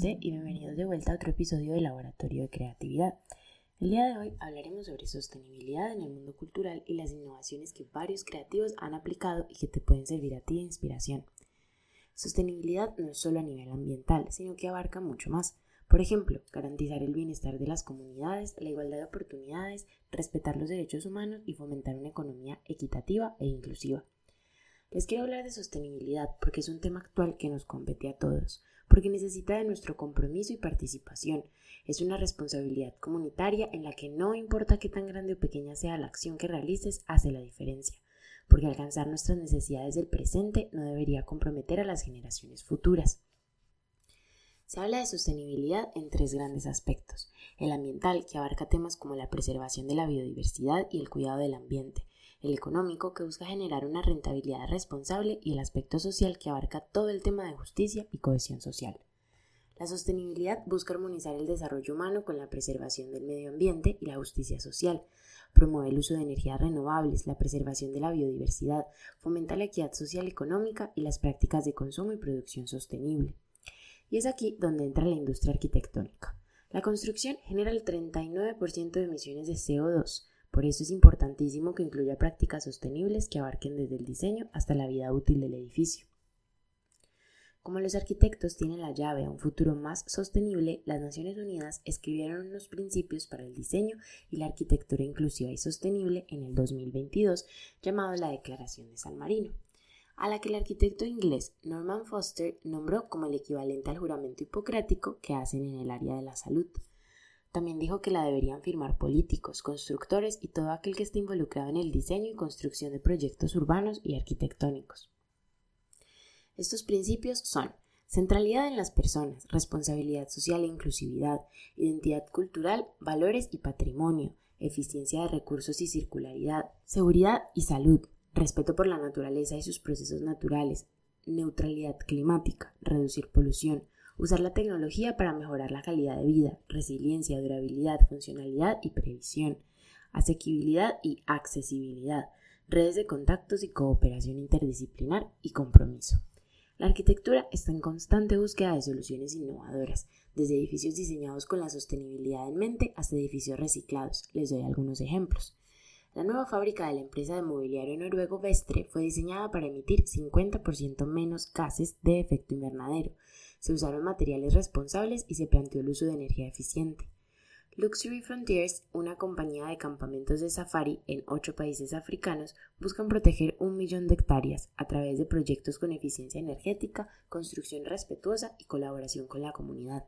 Y bienvenidos de vuelta a otro episodio de Laboratorio de Creatividad. El día de hoy hablaremos sobre sostenibilidad en el mundo cultural y las innovaciones que varios creativos han aplicado y que te pueden servir a ti de inspiración. Sostenibilidad no es solo a nivel ambiental, sino que abarca mucho más. Por ejemplo, garantizar el bienestar de las comunidades, la igualdad de oportunidades, respetar los derechos humanos y fomentar una economía equitativa e inclusiva. Les quiero hablar de sostenibilidad porque es un tema actual que nos compete a todos, porque necesita de nuestro compromiso y participación. Es una responsabilidad comunitaria en la que no importa qué tan grande o pequeña sea la acción que realices, hace la diferencia, porque alcanzar nuestras necesidades del presente no debería comprometer a las generaciones futuras. Se habla de sostenibilidad en tres grandes aspectos. El ambiental, que abarca temas como la preservación de la biodiversidad y el cuidado del ambiente el económico que busca generar una rentabilidad responsable y el aspecto social que abarca todo el tema de justicia y cohesión social. La sostenibilidad busca armonizar el desarrollo humano con la preservación del medio ambiente y la justicia social, promueve el uso de energías renovables, la preservación de la biodiversidad, fomenta la equidad social y económica y las prácticas de consumo y producción sostenible. Y es aquí donde entra la industria arquitectónica. La construcción genera el 39% de emisiones de CO2, por eso es importantísimo que incluya prácticas sostenibles que abarquen desde el diseño hasta la vida útil del edificio. Como los arquitectos tienen la llave a un futuro más sostenible, las Naciones Unidas escribieron unos principios para el diseño y la arquitectura inclusiva y sostenible en el 2022, llamado la Declaración de San Marino, a la que el arquitecto inglés Norman Foster nombró como el equivalente al juramento hipocrático que hacen en el área de la salud. También dijo que la deberían firmar políticos, constructores y todo aquel que esté involucrado en el diseño y construcción de proyectos urbanos y arquitectónicos. Estos principios son centralidad en las personas, responsabilidad social e inclusividad, identidad cultural, valores y patrimonio, eficiencia de recursos y circularidad, seguridad y salud, respeto por la naturaleza y sus procesos naturales, neutralidad climática, reducir polución, Usar la tecnología para mejorar la calidad de vida, resiliencia, durabilidad, funcionalidad y previsión, asequibilidad y accesibilidad, redes de contactos y cooperación interdisciplinar y compromiso. La arquitectura está en constante búsqueda de soluciones innovadoras, desde edificios diseñados con la sostenibilidad en mente hasta edificios reciclados. Les doy algunos ejemplos. La nueva fábrica de la empresa de mobiliario noruego Vestre fue diseñada para emitir 50% menos gases de efecto invernadero, se usaron materiales responsables y se planteó el uso de energía eficiente. Luxury Frontiers, una compañía de campamentos de safari en ocho países africanos, buscan proteger un millón de hectáreas a través de proyectos con eficiencia energética, construcción respetuosa y colaboración con la comunidad.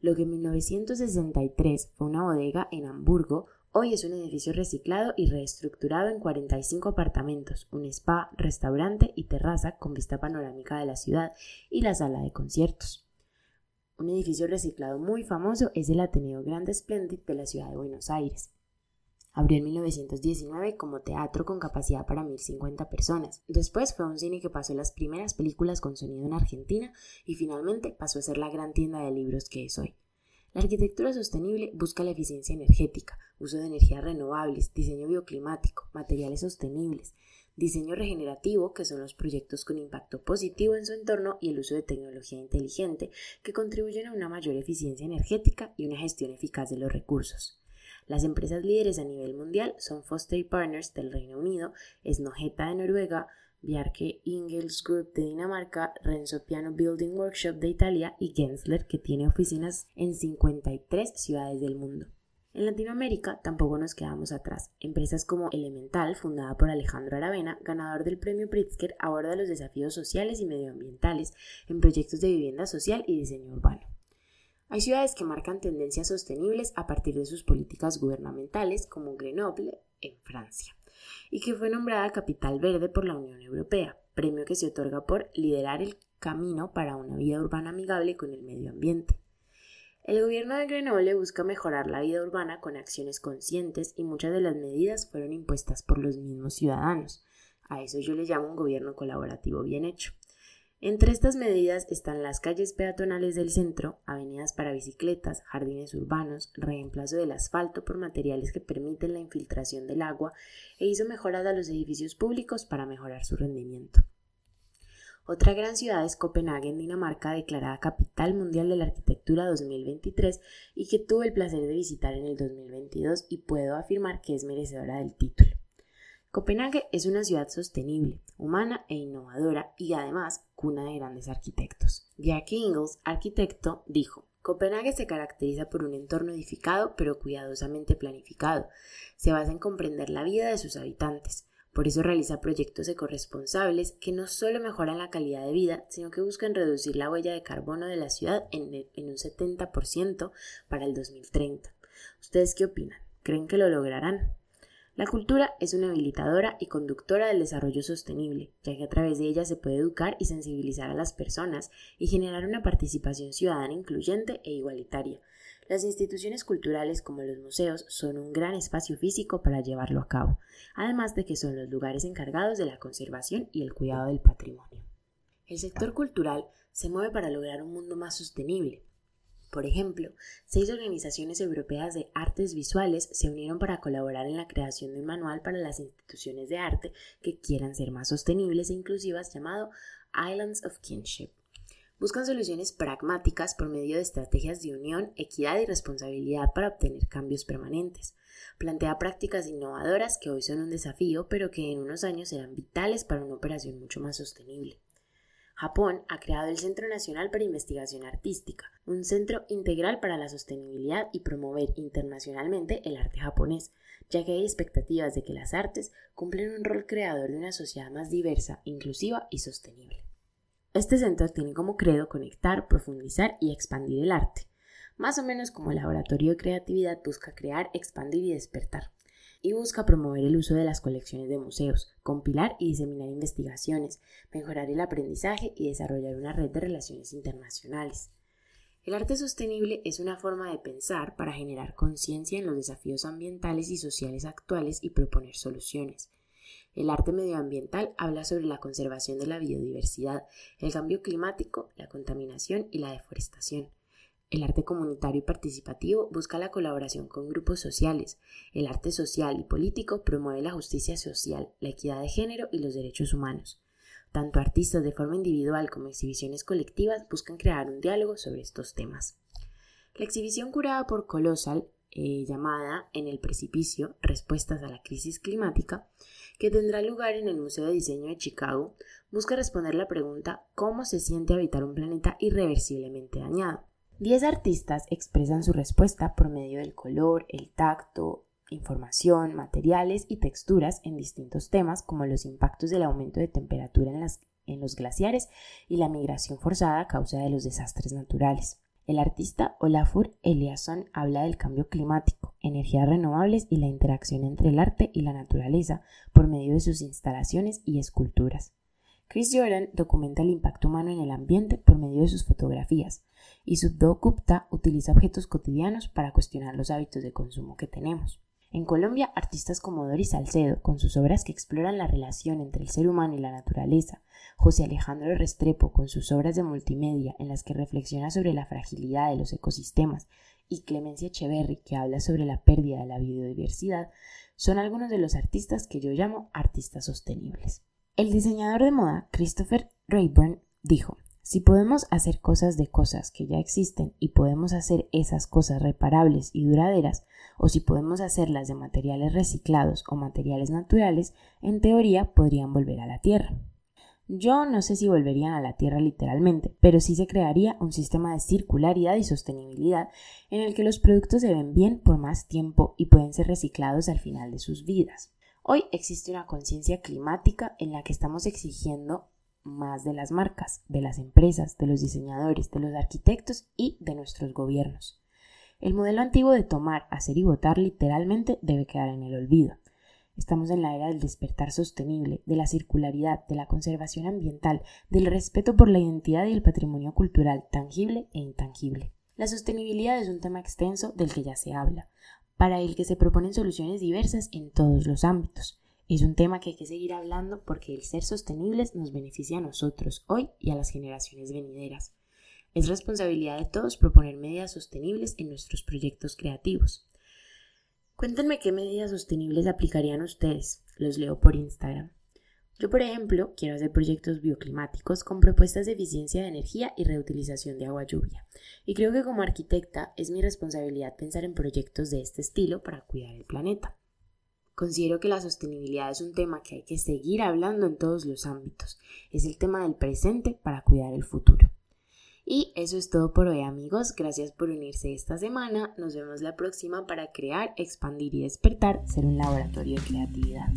Lo que en 1963 fue una bodega en Hamburgo, Hoy es un edificio reciclado y reestructurado en 45 apartamentos, un spa, restaurante y terraza con vista panorámica de la ciudad y la sala de conciertos. Un edificio reciclado muy famoso es el Ateneo Grande Splendid de la ciudad de Buenos Aires. Abrió en 1919 como teatro con capacidad para 1050 personas. Después fue un cine que pasó las primeras películas con sonido en Argentina y finalmente pasó a ser la gran tienda de libros que es hoy. La arquitectura sostenible busca la eficiencia energética, uso de energías renovables, diseño bioclimático, materiales sostenibles, diseño regenerativo, que son los proyectos con impacto positivo en su entorno, y el uso de tecnología inteligente, que contribuyen a una mayor eficiencia energética y una gestión eficaz de los recursos. Las empresas líderes a nivel mundial son Foster Partners del Reino Unido, Snogeta de Noruega, Bjarke Ingels Group de Dinamarca, Renzo Piano Building Workshop de Italia y Gensler, que tiene oficinas en 53 ciudades del mundo. En Latinoamérica tampoco nos quedamos atrás. Empresas como Elemental, fundada por Alejandro Aravena, ganador del premio Pritzker, aborda los desafíos sociales y medioambientales en proyectos de vivienda social y diseño urbano. Hay ciudades que marcan tendencias sostenibles a partir de sus políticas gubernamentales, como Grenoble, en Francia y que fue nombrada Capital Verde por la Unión Europea, premio que se otorga por liderar el camino para una vida urbana amigable con el medio ambiente. El gobierno de Grenoble busca mejorar la vida urbana con acciones conscientes y muchas de las medidas fueron impuestas por los mismos ciudadanos. A eso yo le llamo un gobierno colaborativo bien hecho. Entre estas medidas están las calles peatonales del centro, avenidas para bicicletas, jardines urbanos, reemplazo del asfalto por materiales que permiten la infiltración del agua e hizo mejoras a los edificios públicos para mejorar su rendimiento. Otra gran ciudad es Copenhague, en Dinamarca, declarada Capital Mundial de la Arquitectura 2023 y que tuve el placer de visitar en el 2022 y puedo afirmar que es merecedora del título. Copenhague es una ciudad sostenible, humana e innovadora y además cuna de grandes arquitectos. Jack Ingalls, arquitecto, dijo, Copenhague se caracteriza por un entorno edificado pero cuidadosamente planificado. Se basa en comprender la vida de sus habitantes, por eso realiza proyectos ecorresponsables que no solo mejoran la calidad de vida, sino que buscan reducir la huella de carbono de la ciudad en, en un 70% para el 2030. ¿Ustedes qué opinan? ¿Creen que lo lograrán? La cultura es una habilitadora y conductora del desarrollo sostenible, ya que a través de ella se puede educar y sensibilizar a las personas y generar una participación ciudadana incluyente e igualitaria, las instituciones culturales como los museos son un gran espacio físico para llevarlo a cabo, además de que son los lugares encargados de la conservación y el cuidado del patrimonio. El sector cultural se mueve para lograr un mundo más sostenible. Por ejemplo, seis organizaciones europeas de artes visuales se unieron para colaborar en la creación de un manual para las instituciones de arte que quieran ser más sostenibles e inclusivas llamado Islands of Kinship buscan soluciones pragmáticas por medio de estrategias de unión, equidad y responsabilidad para obtener cambios permanentes. Plantea prácticas innovadoras que hoy son un desafío, pero que en unos años serán vitales para una operación mucho más sostenible. Japón ha creado el Centro Nacional para Investigación Artística, un centro integral para la sostenibilidad y promover internacionalmente el arte japonés, ya que hay expectativas de que las artes cumplen un rol creador de una sociedad más diversa, inclusiva y sostenible. Este centro tiene como credo conectar, profundizar y expandir el arte, más o menos como el laboratorio de creatividad busca crear, expandir y despertar, y busca promover el uso de las colecciones de museos, compilar y diseminar investigaciones, mejorar el aprendizaje y desarrollar una red de relaciones internacionales. El arte sostenible es una forma de pensar para generar conciencia en los desafíos ambientales y sociales actuales y proponer soluciones. El arte medioambiental habla sobre la conservación de la biodiversidad, el cambio climático, la contaminación y la deforestación. El arte comunitario y participativo busca la colaboración con grupos sociales. El arte social y político promueve la justicia social, la equidad de género y los derechos humanos. Tanto artistas de forma individual como exhibiciones colectivas buscan crear un diálogo sobre estos temas. La exhibición curada por Colossal, eh, llamada En el precipicio, Respuestas a la crisis climática, que tendrá lugar en el Museo de Diseño de Chicago, busca responder la pregunta ¿cómo se siente habitar un planeta irreversiblemente dañado? Diez artistas expresan su respuesta por medio del color, el tacto, información, materiales y texturas en distintos temas como los impactos del aumento de temperatura en, los glaciares y la migración forzada a causa de los desastres naturales. El artista Olafur Eliasson habla del cambio climático, energías renovables y la interacción entre el arte y la naturaleza por medio de sus instalaciones y esculturas. Chris Jordan documenta el impacto humano en el ambiente por medio de sus fotografías, y Subdo Gupta utiliza objetos cotidianos para cuestionar los hábitos de consumo que tenemos. En Colombia, artistas como Doris Salcedo, con sus obras que exploran la relación entre el ser humano y la naturaleza, José Alejandro Restrepo, con sus obras de multimedia en las que reflexiona sobre la fragilidad de los ecosistemas, y Clemencia Echeverry, que habla sobre la pérdida de la biodiversidad, son algunos de los artistas que yo llamo artistas sostenibles. El diseñador de moda Christopher Rayburn dijo, si podemos hacer cosas de cosas que ya existen y podemos hacer esas cosas reparables y duraderas, o si podemos hacerlas de materiales reciclados o materiales naturales, en teoría podrían volver a la Tierra. Yo no sé si volverían a la Tierra literalmente, pero sí se crearía un sistema de circularidad y sostenibilidad en el que los productos se ven bien por más tiempo y pueden ser reciclados al final de sus vidas. Hoy existe una conciencia climática en la que estamos exigiendo más de las marcas, de las empresas, de los diseñadores, de los arquitectos y de nuestros gobiernos. El modelo antiguo de tomar, hacer y votar literalmente debe quedar en el olvido. Estamos en la era del despertar sostenible, de la circularidad, de la conservación ambiental, del respeto por la identidad y el patrimonio cultural tangible e intangible. La sostenibilidad es un tema extenso del que ya se habla, para el que se proponen soluciones diversas en todos los ámbitos. Es un tema que hay que seguir hablando porque el ser sostenibles nos beneficia a nosotros hoy y a las generaciones venideras. Es responsabilidad de todos proponer medidas sostenibles en nuestros proyectos creativos. Cuéntenme qué medidas sostenibles aplicarían ustedes. Los leo por Instagram. Yo, por ejemplo, quiero hacer proyectos bioclimáticos con propuestas de eficiencia de energía y reutilización de agua lluvia. Y creo que como arquitecta es mi responsabilidad pensar en proyectos de este estilo para cuidar el planeta. Considero que la sostenibilidad es un tema que hay que seguir hablando en todos los ámbitos. Es el tema del presente para cuidar el futuro. Y eso es todo por hoy amigos, gracias por unirse esta semana, nos vemos la próxima para crear, expandir y despertar, ser un laboratorio de creatividad.